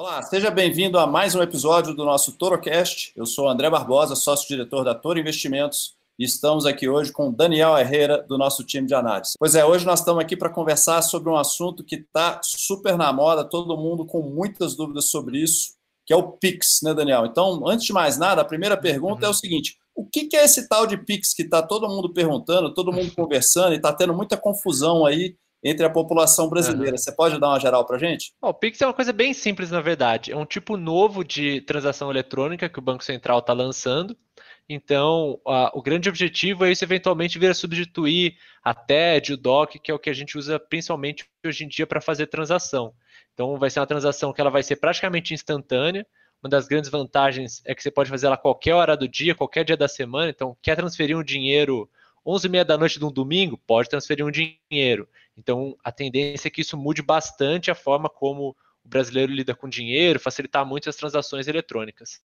Olá, seja bem-vindo a mais um episódio do nosso ToroCast. Eu sou André Barbosa, sócio-diretor da Toro Investimentos, e estamos aqui hoje com Daniel Herrera, do nosso time de análise. Pois é, hoje nós estamos aqui para conversar sobre um assunto que está super na moda, todo mundo com muitas dúvidas sobre isso, que é o Pix, né, Daniel? Então, antes de mais nada, a primeira pergunta uhum. é o seguinte: o que, que é esse tal de Pix que está todo mundo perguntando, todo mundo conversando e está tendo muita confusão aí entre a população brasileira. Uhum. Você pode dar uma geral para gente? o Pix é uma coisa bem simples, na verdade. É um tipo novo de transação eletrônica que o Banco Central está lançando. Então, a, o grande objetivo é isso eventualmente vir a substituir a TED, o DOC, que é o que a gente usa principalmente hoje em dia para fazer transação. Então, vai ser uma transação que ela vai ser praticamente instantânea. Uma das grandes vantagens é que você pode fazer ela a qualquer hora do dia, qualquer dia da semana. Então, quer transferir um dinheiro 11 e meia da noite de um domingo, pode transferir um dinheiro. Então, a tendência é que isso mude bastante a forma como o brasileiro lida com dinheiro, facilitar muito as transações eletrônicas.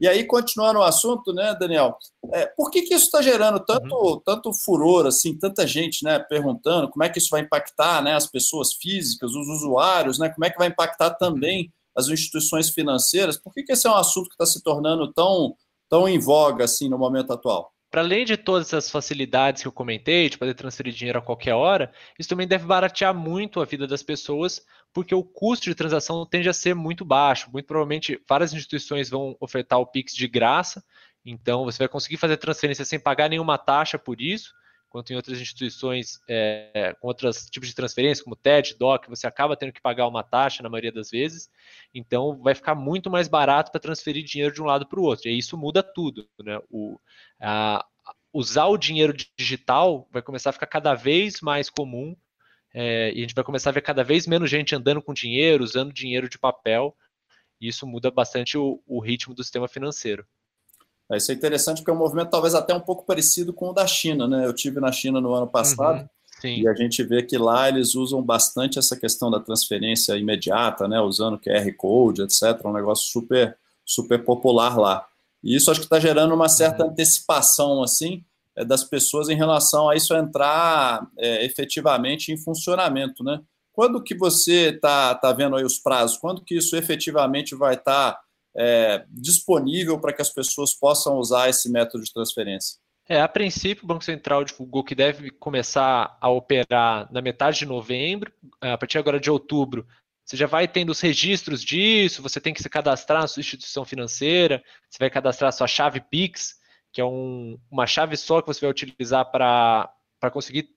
E aí, continuando o assunto, né, Daniel? É, por que, que isso está gerando tanto, uhum. tanto furor, assim, tanta gente né, perguntando como é que isso vai impactar né, as pessoas físicas, os usuários, né? Como é que vai impactar também as instituições financeiras? Por que, que esse é um assunto que está se tornando tão, tão em voga assim no momento atual? Para além de todas as facilidades que eu comentei, de poder transferir dinheiro a qualquer hora, isso também deve baratear muito a vida das pessoas, porque o custo de transação tende a ser muito baixo. Muito provavelmente, várias instituições vão ofertar o Pix de graça, então você vai conseguir fazer transferência sem pagar nenhuma taxa por isso, enquanto em outras instituições é, com outros tipos de transferência, como TED, DOC, você acaba tendo que pagar uma taxa na maioria das vezes, então vai ficar muito mais barato para transferir dinheiro de um lado para o outro, e isso muda tudo. Né? O, a, usar o dinheiro digital vai começar a ficar cada vez mais comum é, e a gente vai começar a ver cada vez menos gente andando com dinheiro, usando dinheiro de papel, e isso muda bastante o, o ritmo do sistema financeiro. É, isso é interessante porque é um movimento talvez até um pouco parecido com o da China, né? Eu tive na China no ano passado uhum, e a gente vê que lá eles usam bastante essa questão da transferência imediata, né? Usando QR Code, etc. Um negócio super, super popular lá. E isso acho que está gerando uma certa uhum. antecipação, assim, é, das pessoas em relação a isso entrar é, efetivamente em funcionamento, né? Quando que você está tá vendo aí os prazos? Quando que isso efetivamente vai estar tá, é, disponível para que as pessoas possam usar esse método de transferência? É, a princípio, o Banco Central divulgou que deve começar a operar na metade de novembro. A partir agora de outubro, você já vai tendo os registros disso, você tem que se cadastrar na sua instituição financeira, você vai cadastrar a sua chave Pix, que é um, uma chave só que você vai utilizar para conseguir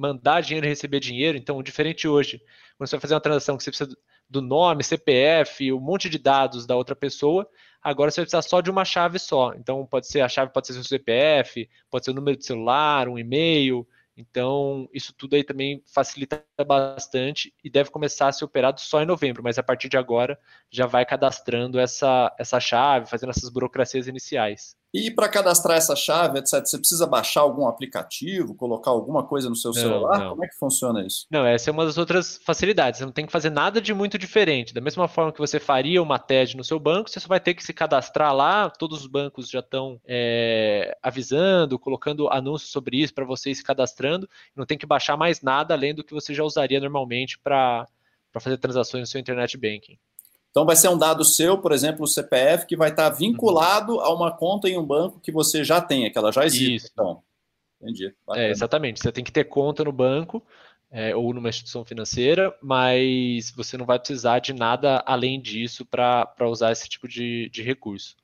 mandar dinheiro e receber dinheiro. Então, diferente hoje, quando você vai fazer uma transação que você precisa do nome, CPF, um monte de dados da outra pessoa, agora você vai precisar só de uma chave só. Então, pode ser a chave pode ser seu CPF, pode ser o número de celular, um e-mail. Então, isso tudo aí também facilita bastante e deve começar a ser operado só em novembro, mas a partir de agora já vai cadastrando essa, essa chave, fazendo essas burocracias iniciais. E para cadastrar essa chave, etc., você precisa baixar algum aplicativo, colocar alguma coisa no seu não, celular? Não. Como é que funciona isso? Não, essa é uma das outras facilidades. Você não tem que fazer nada de muito diferente. Da mesma forma que você faria uma TED no seu banco, você só vai ter que se cadastrar lá. Todos os bancos já estão é, avisando, colocando anúncios sobre isso para você ir se cadastrando. Não tem que baixar mais nada além do que você já usaria normalmente para fazer transações no seu internet banking. Então, vai ser um dado seu, por exemplo, o CPF, que vai estar vinculado uhum. a uma conta em um banco que você já tem, que ela já existe. Isso. Então, entendi. É, exatamente. Você tem que ter conta no banco é, ou numa instituição financeira, mas você não vai precisar de nada além disso para usar esse tipo de, de recurso.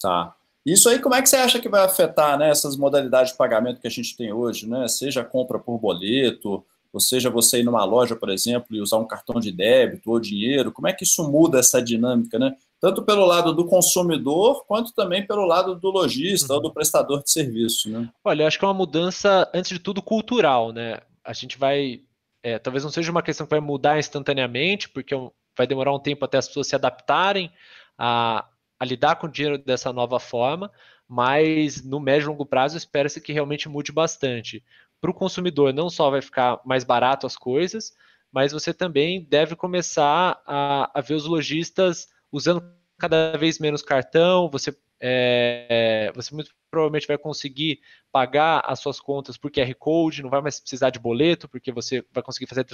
Tá. Isso aí, como é que você acha que vai afetar né, essas modalidades de pagamento que a gente tem hoje, né? Seja compra por boleto, ou seja, você ir numa loja, por exemplo, e usar um cartão de débito ou dinheiro, como é que isso muda essa dinâmica, né? Tanto pelo lado do consumidor, quanto também pelo lado do lojista uhum. ou do prestador de serviço, né? Olha, eu acho que é uma mudança, antes de tudo, cultural, né? A gente vai. É, talvez não seja uma questão que vai mudar instantaneamente, porque é vai demorar um tempo até as pessoas se adaptarem a, a lidar com o dinheiro dessa nova forma, mas no médio e longo prazo espera-se que realmente mude bastante para o consumidor não só vai ficar mais barato as coisas, mas você também deve começar a, a ver os lojistas usando cada vez menos cartão, você é, você muito provavelmente vai conseguir pagar as suas contas por QR Code, não vai mais precisar de boleto, porque você vai conseguir fazer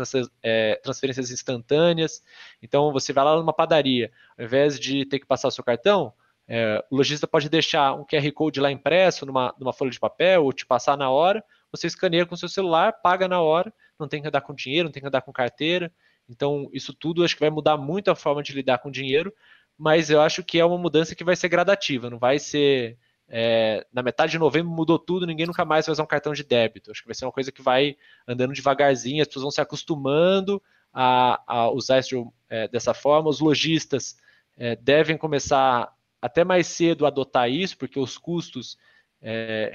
é, transferências instantâneas. Então, você vai lá numa padaria, ao invés de ter que passar o seu cartão, é, o lojista pode deixar um QR Code lá impresso numa, numa folha de papel ou te passar na hora, você escaneia com seu celular, paga na hora, não tem que andar com dinheiro, não tem que andar com carteira. Então, isso tudo acho que vai mudar muito a forma de lidar com dinheiro, mas eu acho que é uma mudança que vai ser gradativa, não vai ser é, na metade de novembro mudou tudo, ninguém nunca mais vai usar um cartão de débito. Acho que vai ser uma coisa que vai andando devagarzinho, as pessoas vão se acostumando a, a usar isso é, dessa forma. Os lojistas é, devem começar até mais cedo a adotar isso, porque os custos é,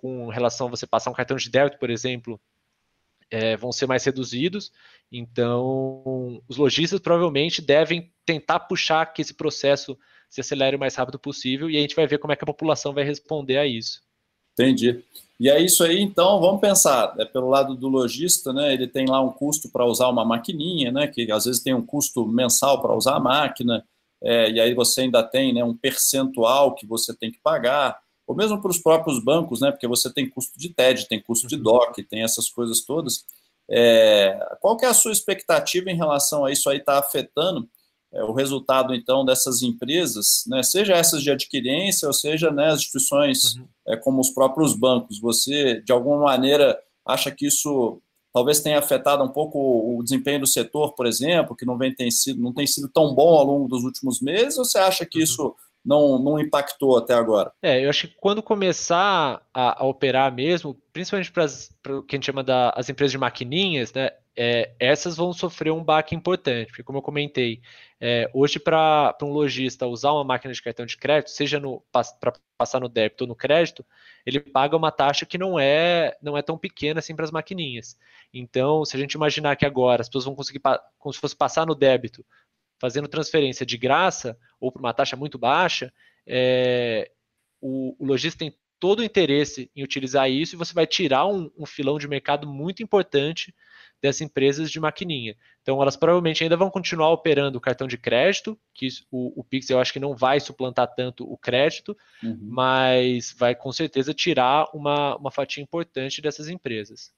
com relação a você passar um cartão de débito, por exemplo, é, vão ser mais reduzidos. Então, os lojistas provavelmente devem tentar puxar que esse processo se acelere o mais rápido possível e a gente vai ver como é que a população vai responder a isso. Entendi. E é isso aí, então, vamos pensar, é pelo lado do lojista, né, ele tem lá um custo para usar uma maquininha, né, que às vezes tem um custo mensal para usar a máquina, é, e aí você ainda tem né, um percentual que você tem que pagar, ou mesmo para os próprios bancos, né, porque você tem custo de TED, tem custo de uhum. DOC, tem essas coisas todas. É, qual que é a sua expectativa em relação a isso aí está afetando é, o resultado, então, dessas empresas, né, seja essas de adquirência, ou seja, né, as instituições uhum. é, como os próprios bancos, você, de alguma maneira, acha que isso talvez tenha afetado um pouco o desempenho do setor, por exemplo, que não, vem, tem sido, não tem sido tão bom ao longo dos últimos meses, ou você acha que uhum. isso não, não impactou até agora? É, eu acho que quando começar a, a operar mesmo, principalmente para o que a gente chama das da, empresas de maquininhas, né, é, essas vão sofrer um baque importante, porque como eu comentei, é, hoje para um lojista usar uma máquina de cartão de crédito, seja para passar no débito ou no crédito, ele paga uma taxa que não é não é tão pequena assim para as maquininhas. Então, se a gente imaginar que agora as pessoas vão conseguir, como se fosse passar no débito, fazendo transferência de graça ou por uma taxa muito baixa, é, o, o lojista tem todo o interesse em utilizar isso e você vai tirar um, um filão de mercado muito importante dessas empresas de maquininha. Então, elas provavelmente ainda vão continuar operando o cartão de crédito, que o, o Pix eu acho que não vai suplantar tanto o crédito, uhum. mas vai com certeza tirar uma, uma fatia importante dessas empresas.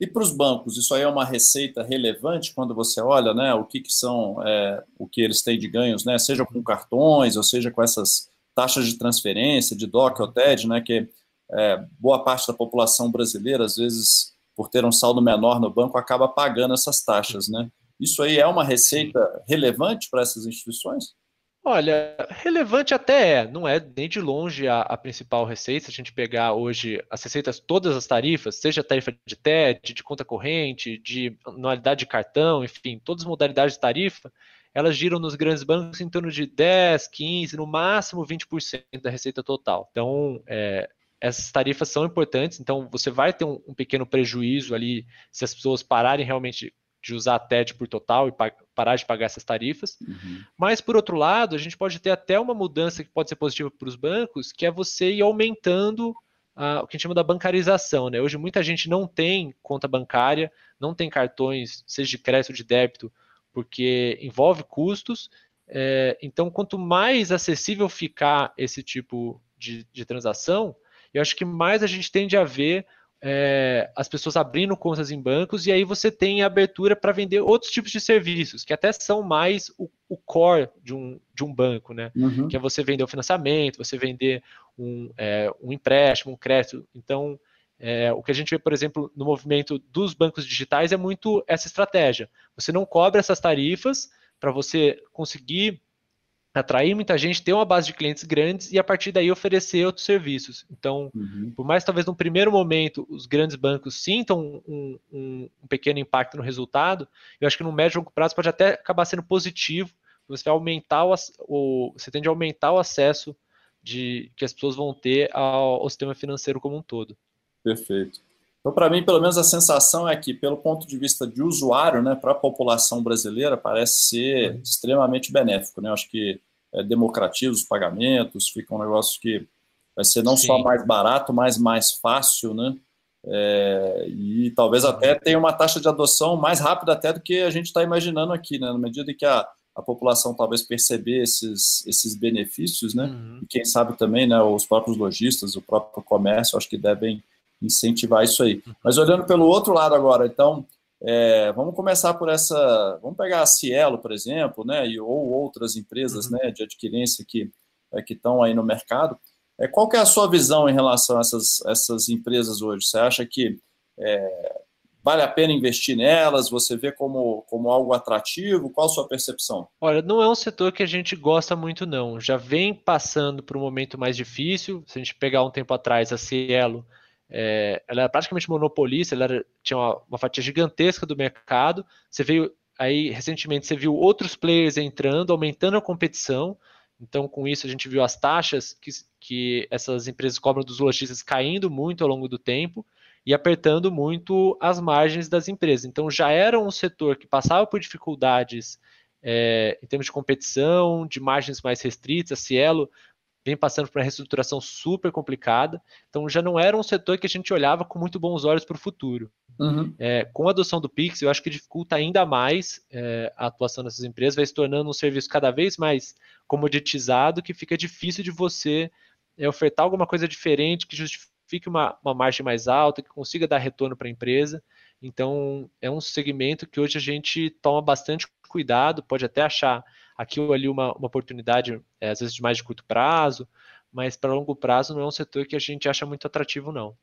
E para os bancos, isso aí é uma receita relevante quando você olha, né, o que, que são, é, o que eles têm de ganhos, né, seja com cartões, ou seja com essas taxas de transferência, de DOC ou TED, né, que é, boa parte da população brasileira, às vezes por ter um saldo menor no banco, acaba pagando essas taxas, né? Isso aí é uma receita relevante para essas instituições? Olha, relevante até é, não é nem de longe a, a, principal receita. Se a gente pegar hoje as receitas, todas as tarifas, seja tarifa de TED, de conta corrente, de anualidade de cartão, enfim, todas as modalidades de tarifa, elas giram nos grandes bancos em torno de 10, 15, no máximo 20% da receita total. Então, é, essas tarifas são importantes, então você vai ter um, um, pequeno prejuízo ali se as pessoas pararem realmente de usar a TED por total e parar de pagar essas tarifas. Uhum. Mas, por outro lado, a gente pode ter até uma mudança que pode ser positiva para os bancos, que é você ir aumentando o que a gente chama da bancarização. Né? Hoje, muita gente não tem conta bancária, não tem cartões, seja de crédito ou de débito, porque envolve custos. É, então, quanto mais acessível ficar esse tipo de, de transação, eu acho que mais a gente tende a ver é, as pessoas abrindo contas em bancos e aí você tem abertura para vender outros tipos de serviços, que até são mais o, o core de um, de um banco, né? Uhum. Que é você vender o financiamento, você vender um, é, um empréstimo, um crédito. Então, é, o que a gente vê, por exemplo, no movimento dos bancos digitais é muito essa estratégia. Você não cobra essas tarifas para você conseguir atrair muita gente, ter uma base de clientes grandes e a partir daí oferecer outros serviços. Então, uhum. por mais talvez no primeiro momento os grandes bancos sintam um, um, um, pequeno impacto no resultado, eu acho que no médio e longo prazo pode até acabar sendo positivo. Você vai aumentar o, o você tende a aumentar o acesso de que as pessoas vão ter ao, ao sistema financeiro como um todo. Perfeito. Então, para mim, pelo menos a sensação é que, pelo ponto de vista de usuário, né, para a população brasileira, parece ser extremamente benéfico. Né? Eu acho que é, democratiza os pagamentos, fica um negócio que vai ser não Sim. só mais barato, mas mais fácil, né? É, e talvez até tenha uma taxa de adoção mais rápida até do que a gente está imaginando aqui, né? Na medida que a, a população talvez perceber esses, esses benefícios, né? Uhum. E quem sabe também, né, os próprios lojistas, o próprio comércio, acho que devem incentivar isso aí. Uhum. Mas olhando pelo outro lado agora, então, é, vamos começar por essa, vamos pegar a Cielo, por exemplo, né, e, ou outras empresas, uhum. né, de adquirência que é, que estão aí no mercado. É, qual que é a sua visão em relação a essas, essas empresas hoje? Você acha que é, Vale a pena investir nelas? Você vê como, como algo atrativo? Qual a sua percepção? Olha, não é um setor que a gente gosta muito, não. Já vem passando por um momento mais difícil. Se a gente pegar um tempo atrás, a Cielo, é, ela era praticamente monopolista, ela era, tinha uma, uma fatia gigantesca do mercado. Você veio aí, recentemente, você viu outros players entrando, aumentando a competição. Então, com isso, a gente viu as taxas que, que essas empresas cobram dos lojistas caindo muito ao longo do tempo e apertando muito as margens das empresas. Então já era um setor que passava por dificuldades é, em termos de competição, de margens mais restritas. A Cielo vem passando por uma reestruturação super complicada. Então já não era um setor que a gente olhava com muito bons olhos para o futuro. Uhum. É, com a adoção do Pix, eu acho que dificulta ainda mais é, a atuação dessas empresas, vai se tornando um serviço cada vez mais comoditizado, que fica difícil de você é, ofertar alguma coisa diferente que justifique fique uma, uma margem mais alta, que consiga dar retorno para a empresa. Então, é um segmento que hoje a gente toma bastante cuidado, pode até achar aqui ou ali uma, uma oportunidade, é, às vezes de mais de curto prazo, mas para longo prazo não é um setor que a gente acha muito atrativo, não.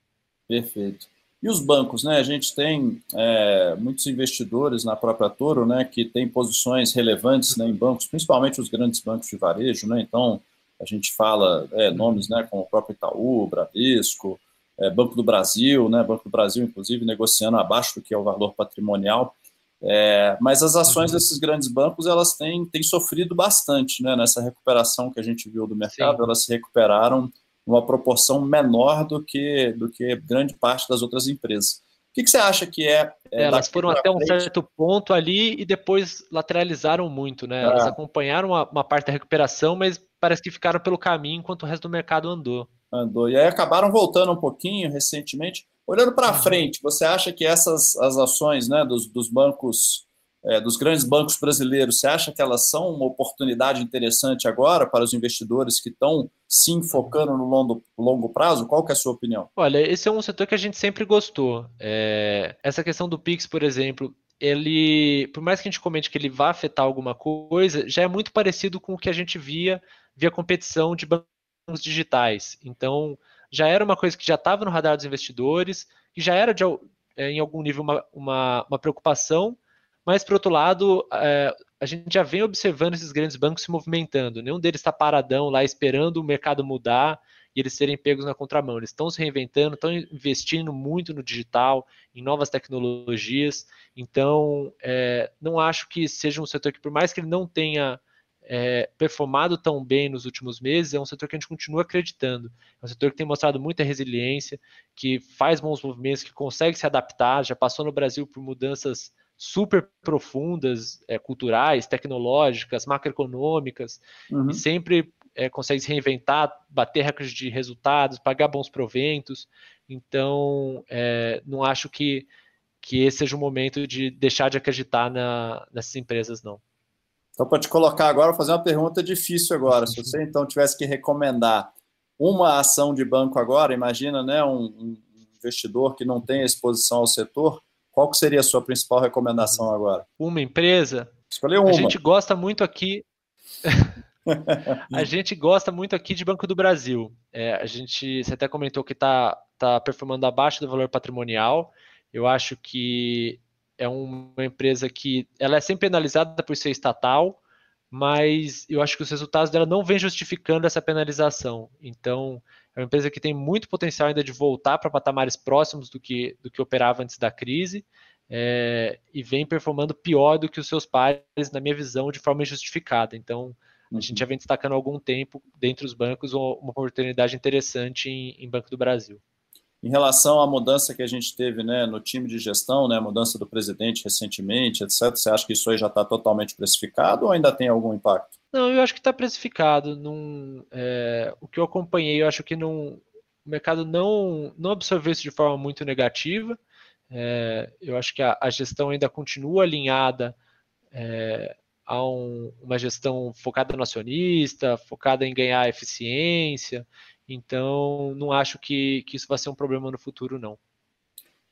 Perfeito. E os bancos, né? A gente tem é, muitos investidores na própria Toro, né, que tem posições relevantes né, em bancos, principalmente os grandes bancos de varejo, né? Então, a gente fala é, nomes né, como o próprio Itaú, Bradesco, é, Banco do Brasil, né, Banco do Brasil, inclusive, negociando abaixo do que é o valor patrimonial. É, mas as ações desses grandes bancos elas têm, têm sofrido bastante né, nessa recuperação que a gente viu do mercado, Sim. elas se recuperaram uma proporção menor do que, do que grande parte das outras empresas. O que, que você acha que é? é Elas foram até um certo ponto ali e depois lateralizaram muito, né? Elas é. acompanharam uma, uma, parte da recuperação, mas parece que ficaram pelo caminho enquanto o resto do mercado andou. Andou. E aí acabaram voltando um pouquinho recentemente. Olhando para frente, você acha que essas as ações né, dos, dos bancos é, dos grandes bancos brasileiros, você acha que elas são uma oportunidade interessante agora para os investidores que estão se focando no longo, longo prazo? Qual que é a sua opinião? Olha, esse é um setor que a gente sempre gostou. É, essa questão do Pix, por exemplo, ele, por mais que a gente comente que ele vá afetar alguma coisa, já é muito parecido com o que a gente via via competição de bancos digitais. Então, já era uma coisa que já estava no radar dos investidores, que já era de, é, em algum nível uma, uma, uma preocupação, mas, por outro lado, é, a gente já vem observando esses grandes bancos se movimentando. Nenhum deles está paradão lá esperando o mercado mudar e eles serem pegos na contramão. Eles estão se reinventando, estão investindo muito no digital, em novas tecnologias. Então, é, não acho que seja um setor que, por mais que ele não tenha é, performado tão bem nos últimos meses, é um setor que a gente continua acreditando. É um setor que tem mostrado muita resiliência, que faz bons movimentos, que consegue se adaptar, já passou no Brasil por mudanças super profundas, é, culturais, tecnológicas, macroeconômicas, uhum. e sempre é, consegue se reinventar, bater recordes de resultados, pagar bons proventos. Então, é, não acho que, que esse seja o momento de deixar de acreditar na, nessas empresas, não. Então, para te colocar agora, vou fazer uma pergunta difícil agora. Se você então tivesse que recomendar uma ação de banco agora, imagina né, um, um investidor que não tem exposição ao setor, qual que seria a sua principal recomendação agora? Uma empresa? Escolher uma. A gente gosta muito aqui. a gente gosta muito aqui de Banco do Brasil. É, a gente, você até comentou que está tá performando abaixo do valor patrimonial. Eu acho que é uma empresa que ela é sempre penalizada por ser estatal, mas eu acho que os resultados dela não vêm justificando essa penalização. Então, é uma empresa que tem muito potencial ainda de voltar para patamares próximos do que, do que operava antes da crise é, e vem performando pior do que os seus pares, na minha visão, de forma injustificada. Então, a gente já vem destacando há algum tempo, dentre os bancos, uma oportunidade interessante em, em Banco do Brasil. Em relação à mudança que a gente teve né, no time de gestão, né, mudança do presidente recentemente, etc., você acha que isso aí já está totalmente precificado ou ainda tem algum impacto? Não, eu acho que está precificado. Num, é, o que eu acompanhei, eu acho que não, o mercado não, não absorveu isso de forma muito negativa. É, eu acho que a, a, gestão ainda continua alinhada é, a um, uma gestão focada no acionista, focada em ganhar eficiência. Então, não acho que, que isso vai ser um problema no futuro, não.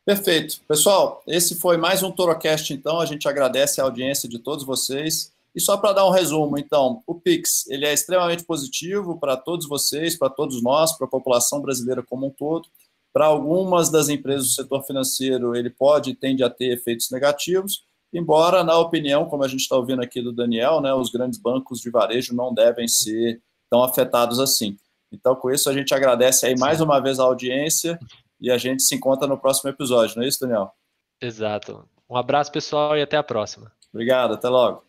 Perfeito. Pessoal, esse foi mais um Torocast, então. A gente agradece a audiência de todos vocês. E só para dar um resumo, então, o Pix ele é extremamente positivo para todos vocês, para todos nós, para a população brasileira como um todo. Para algumas das empresas do setor financeiro, ele pode e tende a ter efeitos negativos, embora, na opinião, como a gente está ouvindo aqui do Daniel, né, os grandes bancos de varejo não devem ser tão afetados assim. Então, com isso, a gente agradece aí mais uma vez a audiência e a gente se encontra no próximo episódio, não é isso, Daniel? Exato. Um abraço, pessoal, e até a próxima. Obrigado, até logo.